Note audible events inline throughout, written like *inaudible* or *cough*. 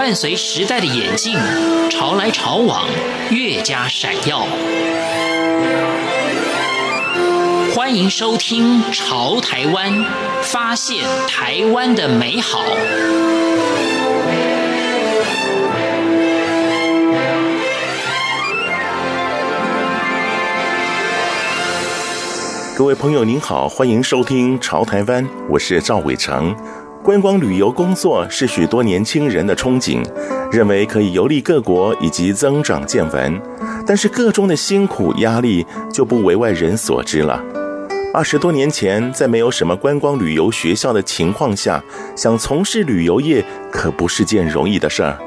伴随时代的演进，潮来潮往，越加闪耀。欢迎收听《潮台湾》，发现台湾的美好。各位朋友您好，欢迎收听《潮台湾》，我是赵伟成。观光旅游工作是许多年轻人的憧憬，认为可以游历各国以及增长见闻，但是个中的辛苦压力就不为外人所知了。二十多年前，在没有什么观光旅游学校的情况下，想从事旅游业可不是件容易的事儿。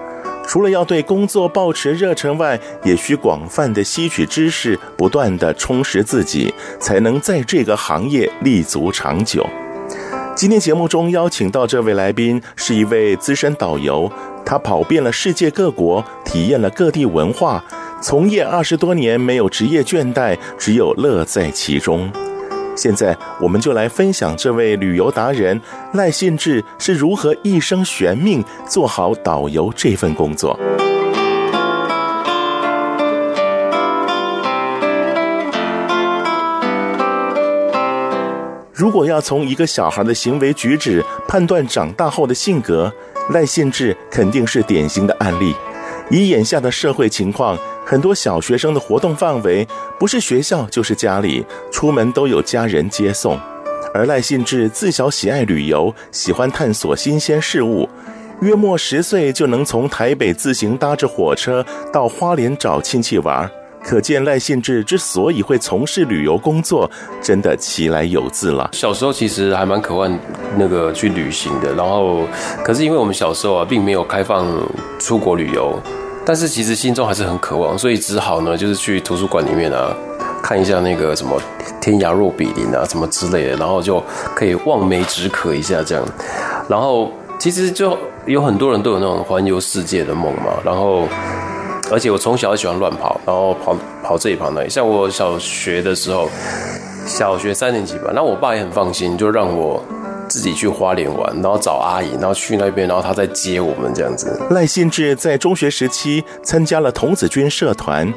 除了要对工作保持热忱外，也需广泛的吸取知识，不断的充实自己，才能在这个行业立足长久。今天节目中邀请到这位来宾是一位资深导游，他跑遍了世界各国，体验了各地文化，从业二十多年，没有职业倦怠，只有乐在其中。现在，我们就来分享这位旅游达人赖信志是如何一生悬命做好导游这份工作。如果要从一个小孩的行为举止判断长大后的性格，赖信志肯定是典型的案例。以眼下的社会情况，很多小学生的活动范围不是学校就是家里，出门都有家人接送。而赖信志自小喜爱旅游，喜欢探索新鲜事物，约莫十岁就能从台北自行搭着火车到花莲找亲戚玩。可见赖信志之所以会从事旅游工作，真的其来有自了。小时候其实还蛮渴望那个去旅行的，然后可是因为我们小时候啊，并没有开放出国旅游，但是其实心中还是很渴望，所以只好呢，就是去图书馆里面啊，看一下那个什么天涯若比邻啊，什么之类的，然后就可以望梅止渴一下这样。然后其实就有很多人都有那种环游世界的梦嘛，然后。而且我从小喜欢乱跑，然后跑跑这里跑那里。像我小学的时候，小学三年级吧，那我爸也很放心，就让我自己去花莲玩，然后找阿姨，然后去那边，然后他再接我们这样子。赖信志在中学时期参加了童子军社团。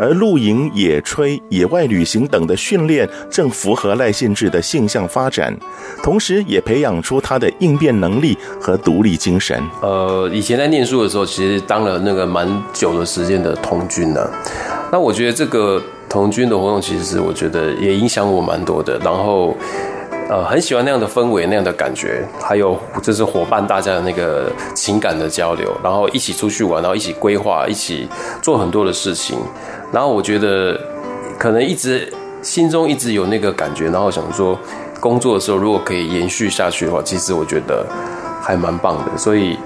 而露营、野炊、野外旅行等的训练，正符合赖信志的性向发展，同时也培养出他的应变能力和独立精神。呃，以前在念书的时候，其实当了那个蛮久的时间的童军呢、那我觉得这个童军的活动，其实我觉得也影响我蛮多的。然后。呃，很喜欢那样的氛围，那样的感觉，还有就是伙伴大家的那个情感的交流，然后一起出去玩，然后一起规划，一起做很多的事情。然后我觉得，可能一直心中一直有那个感觉，然后想说，工作的时候如果可以延续下去的话，其实我觉得还蛮棒的。所以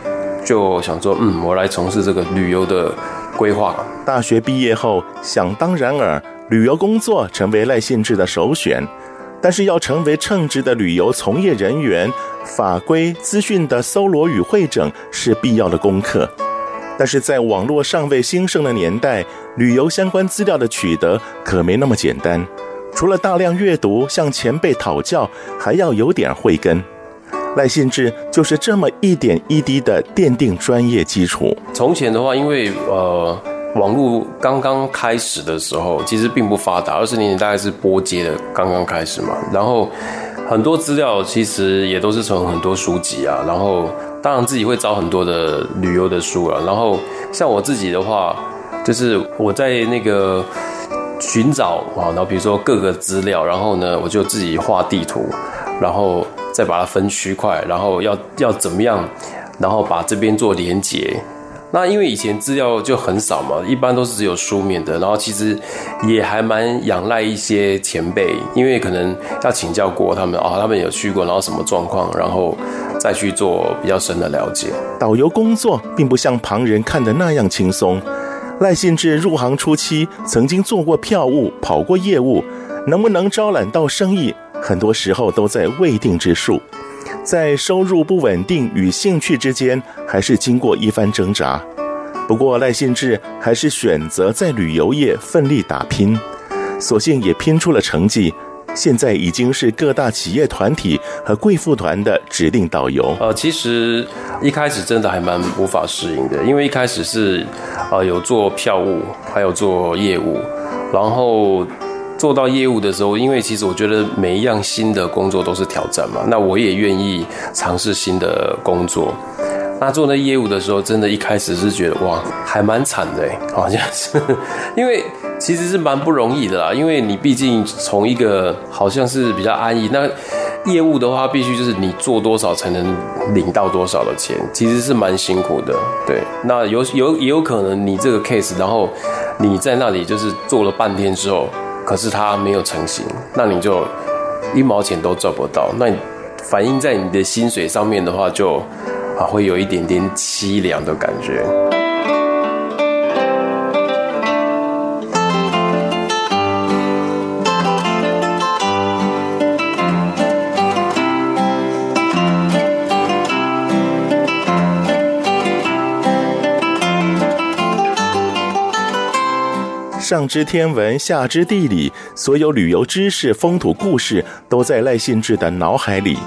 就想说，嗯，我来从事这个旅游的规划。大学毕业后，想当然尔，旅游工作成为赖信志的首选。但是要成为称职的旅游从业人员，法规资讯的搜罗与汇整是必要的功课。但是在网络尚未兴盛的年代，旅游相关资料的取得可没那么简单。除了大量阅读、向前辈讨教，还要有点慧根。赖信志就是这么一点一滴的奠定专业基础。从前的话，因为呃。网络刚刚开始的时候，其实并不发达。二十年前大概是拨接的刚刚开始嘛，然后很多资料其实也都是从很多书籍啊，然后当然自己会找很多的旅游的书啊，然后像我自己的话，就是我在那个寻找啊，然后比如说各个资料，然后呢，我就自己画地图，然后再把它分区块，然后要要怎么样，然后把这边做连接。那因为以前资料就很少嘛，一般都是只有书面的，然后其实也还蛮仰赖一些前辈，因为可能要请教过他们啊、他们有去过，然后什么状况，然后再去做比较深的了解。导游工作并不像旁人看的那样轻松。赖信志入行初期曾经做过票务，跑过业务，能不能招揽到生意，很多时候都在未定之数。在收入不稳定与兴趣之间，还是经过一番挣扎。不过赖信志还是选择在旅游业奋力打拼，所幸也拼出了成绩。现在已经是各大企业团体和贵妇团的指定导游。呃，其实一开始真的还蛮无法适应的，因为一开始是呃有做票务，还有做业务，然后。做到业务的时候，因为其实我觉得每一样新的工作都是挑战嘛，那我也愿意尝试新的工作。那做那业务的时候，真的一开始是觉得哇，还蛮惨的，好像是，因 *laughs* 为其实是蛮不容易的啦，因为你毕竟从一个好像是比较安逸，那业务的话，必须就是你做多少才能领到多少的钱，其实是蛮辛苦的。对，那有有也有可能你这个 case，然后你在那里就是做了半天之后。可是它没有成型，那你就一毛钱都赚不到。那反映在你的薪水上面的话，就啊会有一点点凄凉的感觉。上知天文，下知地理，所有旅游知识、风土故事都在赖信志的脑海里。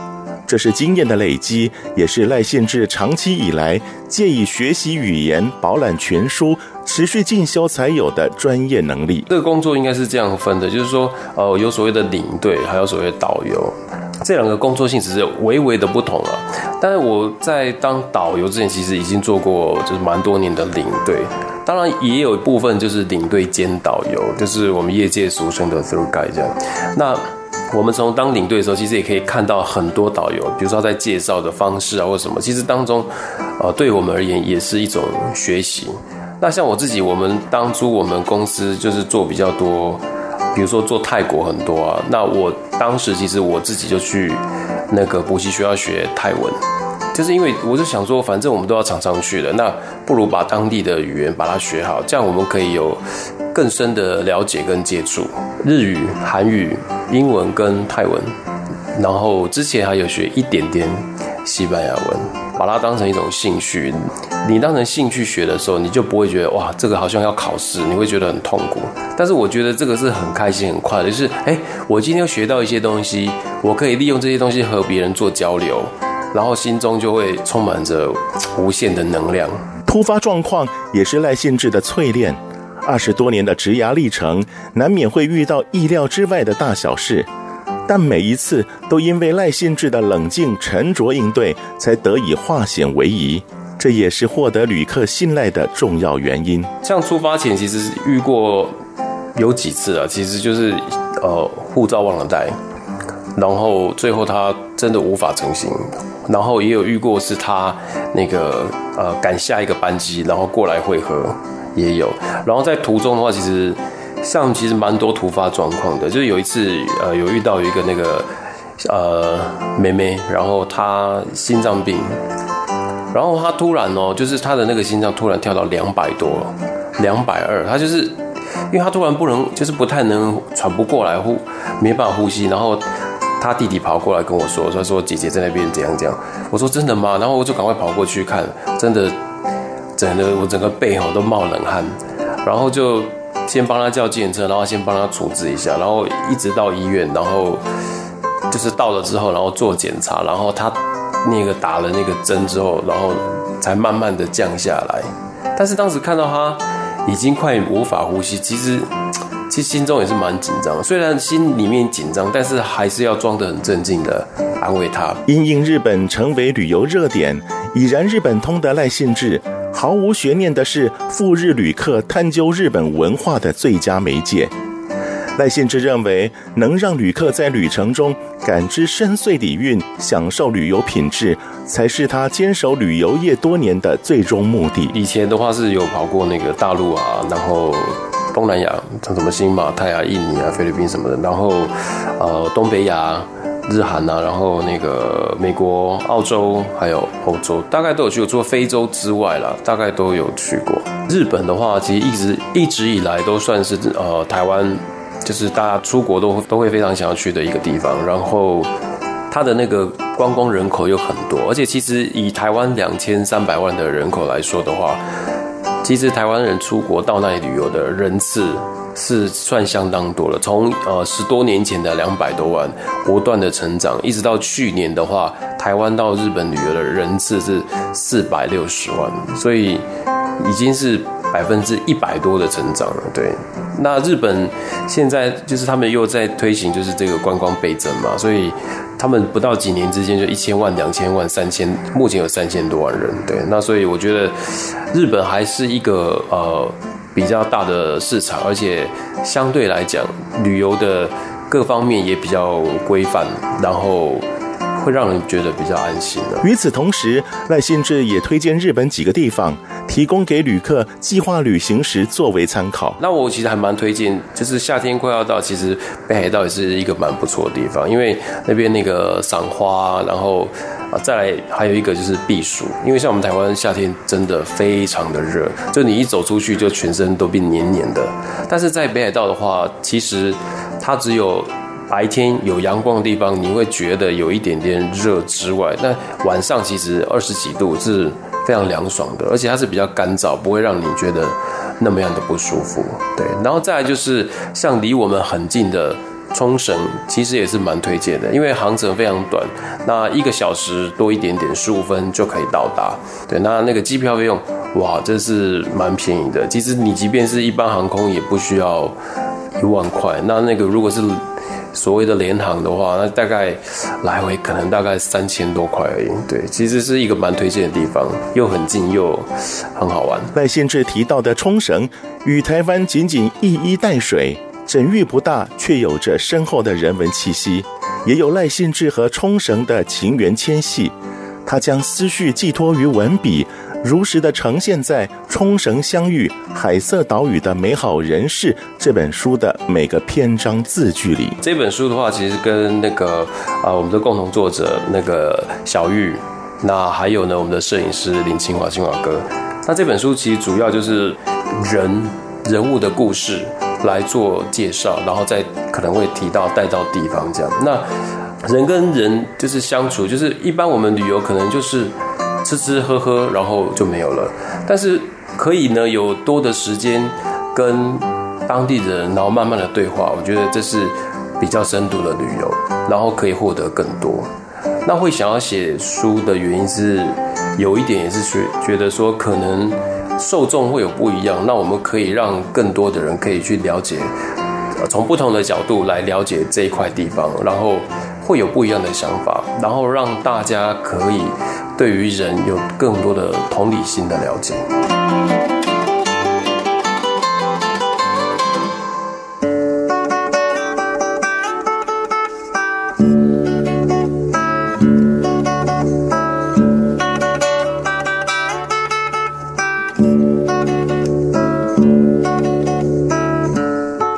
这是经验的累积，也是赖信志长期以来借以学习语言、饱览全书、持续进修才有的专业能力。这个工作应该是这样分的，就是说，呃，有所谓的领队，还有所谓的导游，这两个工作性质是微微的不同啊。但是我在当导游之前，其实已经做过就是蛮多年的领队。当然也有一部分就是领队兼导游，就是我们业界俗称的 through guide 这样。那我们从当领队的时候，其实也可以看到很多导游，比如说他在介绍的方式啊，或什么，其实当中，呃，对我们而言也是一种学习。那像我自己，我们当初我们公司就是做比较多，比如说做泰国很多啊。那我当时其实我自己就去那个补习学校学泰文。就是因为我就想说，反正我们都要常常去的，那不如把当地的语言把它学好，这样我们可以有更深的了解跟接触日语、韩语、英文跟泰文，然后之前还有学一点点西班牙文，把它当成一种兴趣。你当成兴趣学的时候，你就不会觉得哇，这个好像要考试，你会觉得很痛苦。但是我觉得这个是很开心、很快乐，就是哎，我今天学到一些东西，我可以利用这些东西和别人做交流。然后心中就会充满着无限的能量。突发状况也是赖信志的淬炼。二十多年的职涯历程，难免会遇到意料之外的大小事，但每一次都因为赖信志的冷静沉着应对，才得以化险为夷。这也是获得旅客信赖的重要原因。像出发前，其实遇过有几次啊，其实就是呃护照忘了带，然后最后他真的无法成行。然后也有遇过是他那个呃赶下一个班机，然后过来会合，也有。然后在途中的话，其实像其实蛮多突发状况的。就是有一次呃有遇到一个那个呃妹妹，然后她心脏病，然后她突然哦，就是她的那个心脏突然跳到两百多，两百二，她就是因为她突然不能，就是不太能喘不过来呼，没办法呼吸，然后。他弟弟跑过来跟我说：“他说姐姐在那边怎样怎样。”我说：“真的吗？”然后我就赶快跑过去看，真的，整个我整个背后都冒冷汗。然后就先帮他叫计程车，然后先帮他处置一下，然后一直到医院，然后就是到了之后，然后做检查，然后他那个打了那个针之后，然后才慢慢的降下来。但是当时看到他已经快无法呼吸，其实。其实心中也是蛮紧张，虽然心里面紧张，但是还是要装得很镇静的安慰他。因应日本成为旅游热点，已然日本通的赖信志，毫无悬念的是赴日旅客探究日本文化的最佳媒介。赖信志认为，能让旅客在旅程中感知深邃底蕴，享受旅游品质，才是他坚守旅游业多年的最终目的。以前的话是有跑过那个大陆啊，然后。东南亚，像什么新马泰啊、印尼啊、菲律宾什么的，然后，呃，东北亚、日韩啊，然后那个美国、澳洲还有欧洲，大概都有去过。除了非洲之外啦，大概都有去过。日本的话，其实一直一直以来都算是呃台湾，就是大家出国都都会非常想要去的一个地方。然后，它的那个观光人口又很多，而且其实以台湾两千三百万的人口来说的话。其实台湾人出国到那里旅游的人次是算相当多了，从呃十多年前的两百多万不断的成长，一直到去年的话，台湾到日本旅游的人次是四百六十万，所以已经是。百分之一百多的成长了，对。那日本现在就是他们又在推行，就是这个观光倍增嘛，所以他们不到几年之间就一千万、两千万、三千，目前有三千多万人，对。那所以我觉得日本还是一个呃比较大的市场，而且相对来讲旅游的各方面也比较规范，然后。会让人觉得比较安心的。与此同时，赖信志也推荐日本几个地方，提供给旅客计划旅行时作为参考。那我其实还蛮推荐，就是夏天快要到，其实北海道也是一个蛮不错的地方，因为那边那个赏花，然后啊再来还有一个就是避暑，因为像我们台湾夏天真的非常的热，就你一走出去就全身都变黏黏的。但是在北海道的话，其实它只有。白天有阳光的地方，你会觉得有一点点热之外，那晚上其实二十几度是非常凉爽的，而且它是比较干燥，不会让你觉得那么样的不舒服。对，然后再来就是像离我们很近的冲绳，其实也是蛮推荐的，因为航程非常短，那一个小时多一点点，十五分就可以到达。对，那那个机票费用，哇，这是蛮便宜的。其实你即便是一般航空，也不需要一万块。那那个如果是所谓的联航的话，那大概来回可能大概三千多块而已。对，其实是一个蛮推荐的地方，又很近又很好玩。赖信志提到的冲绳，与台湾仅仅一衣带水，整域不大，却有着深厚的人文气息，也有赖信志和冲绳的情缘牵系。他将思绪寄托于文笔。如实的呈现在《冲绳相遇海色岛屿的美好人世》这本书的每个篇章字句里。这本书的话，其实跟那个啊、我们的共同作者那个小玉，那还有呢，我们的摄影师林清华清华哥。那这本书其实主要就是人人物的故事来做介绍，然后再可能会提到带到地方这样。那人跟人就是相处，就是一般我们旅游可能就是。吃吃喝喝，然后就没有了。但是可以呢，有多的时间跟当地人，然后慢慢的对话。我觉得这是比较深度的旅游，然后可以获得更多。那会想要写书的原因是，有一点也是觉觉得说，可能受众会有不一样。那我们可以让更多的人可以去了解，从不同的角度来了解这一块地方，然后会有不一样的想法，然后让大家可以。对于人有更多的同理心的了解。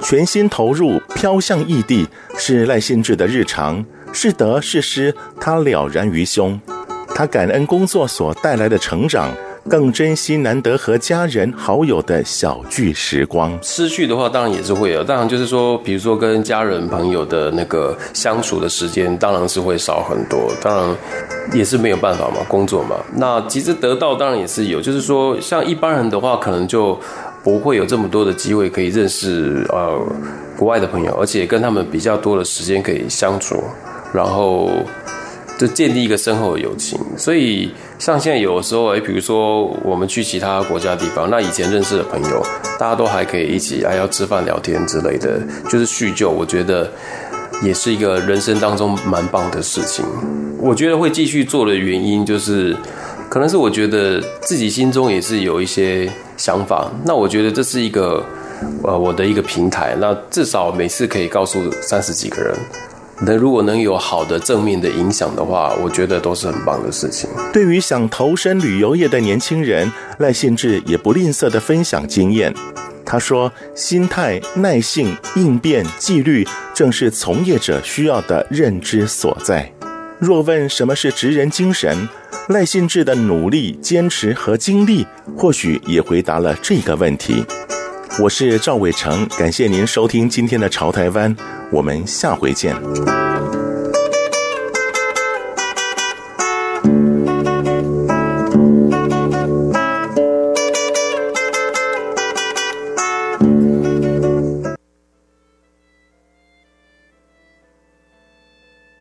全心投入，飘向异地，是赖信志的日常，是得是失，他了然于胸。他感恩工作所带来的成长，更珍惜难得和家人好友的小聚时光。失去的话，当然也是会有。当然就是说，比如说跟家人朋友的那个相处的时间，当然是会少很多。当然也是没有办法嘛，工作嘛。那其实得到当然也是有，就是说像一般人的话，可能就不会有这么多的机会可以认识呃国外的朋友，而且跟他们比较多的时间可以相处，然后。就建立一个深厚的友情，所以像现在有时候，哎，比如说我们去其他国家地方，那以前认识的朋友，大家都还可以一起还要吃饭聊天之类的，就是叙旧，我觉得也是一个人生当中蛮棒的事情。我觉得会继续做的原因，就是可能是我觉得自己心中也是有一些想法，那我觉得这是一个呃我的一个平台，那至少每次可以告诉三十几个人。那如果能有好的正面的影响的话，我觉得都是很棒的事情。对于想投身旅游业的年轻人，赖信志也不吝啬地分享经验。他说：“心态、耐性、应变、纪律，正是从业者需要的认知所在。若问什么是职人精神，赖信志的努力、坚持和经历，或许也回答了这个问题。”我是赵伟成，感谢您收听今天的《潮台湾》，我们下回见。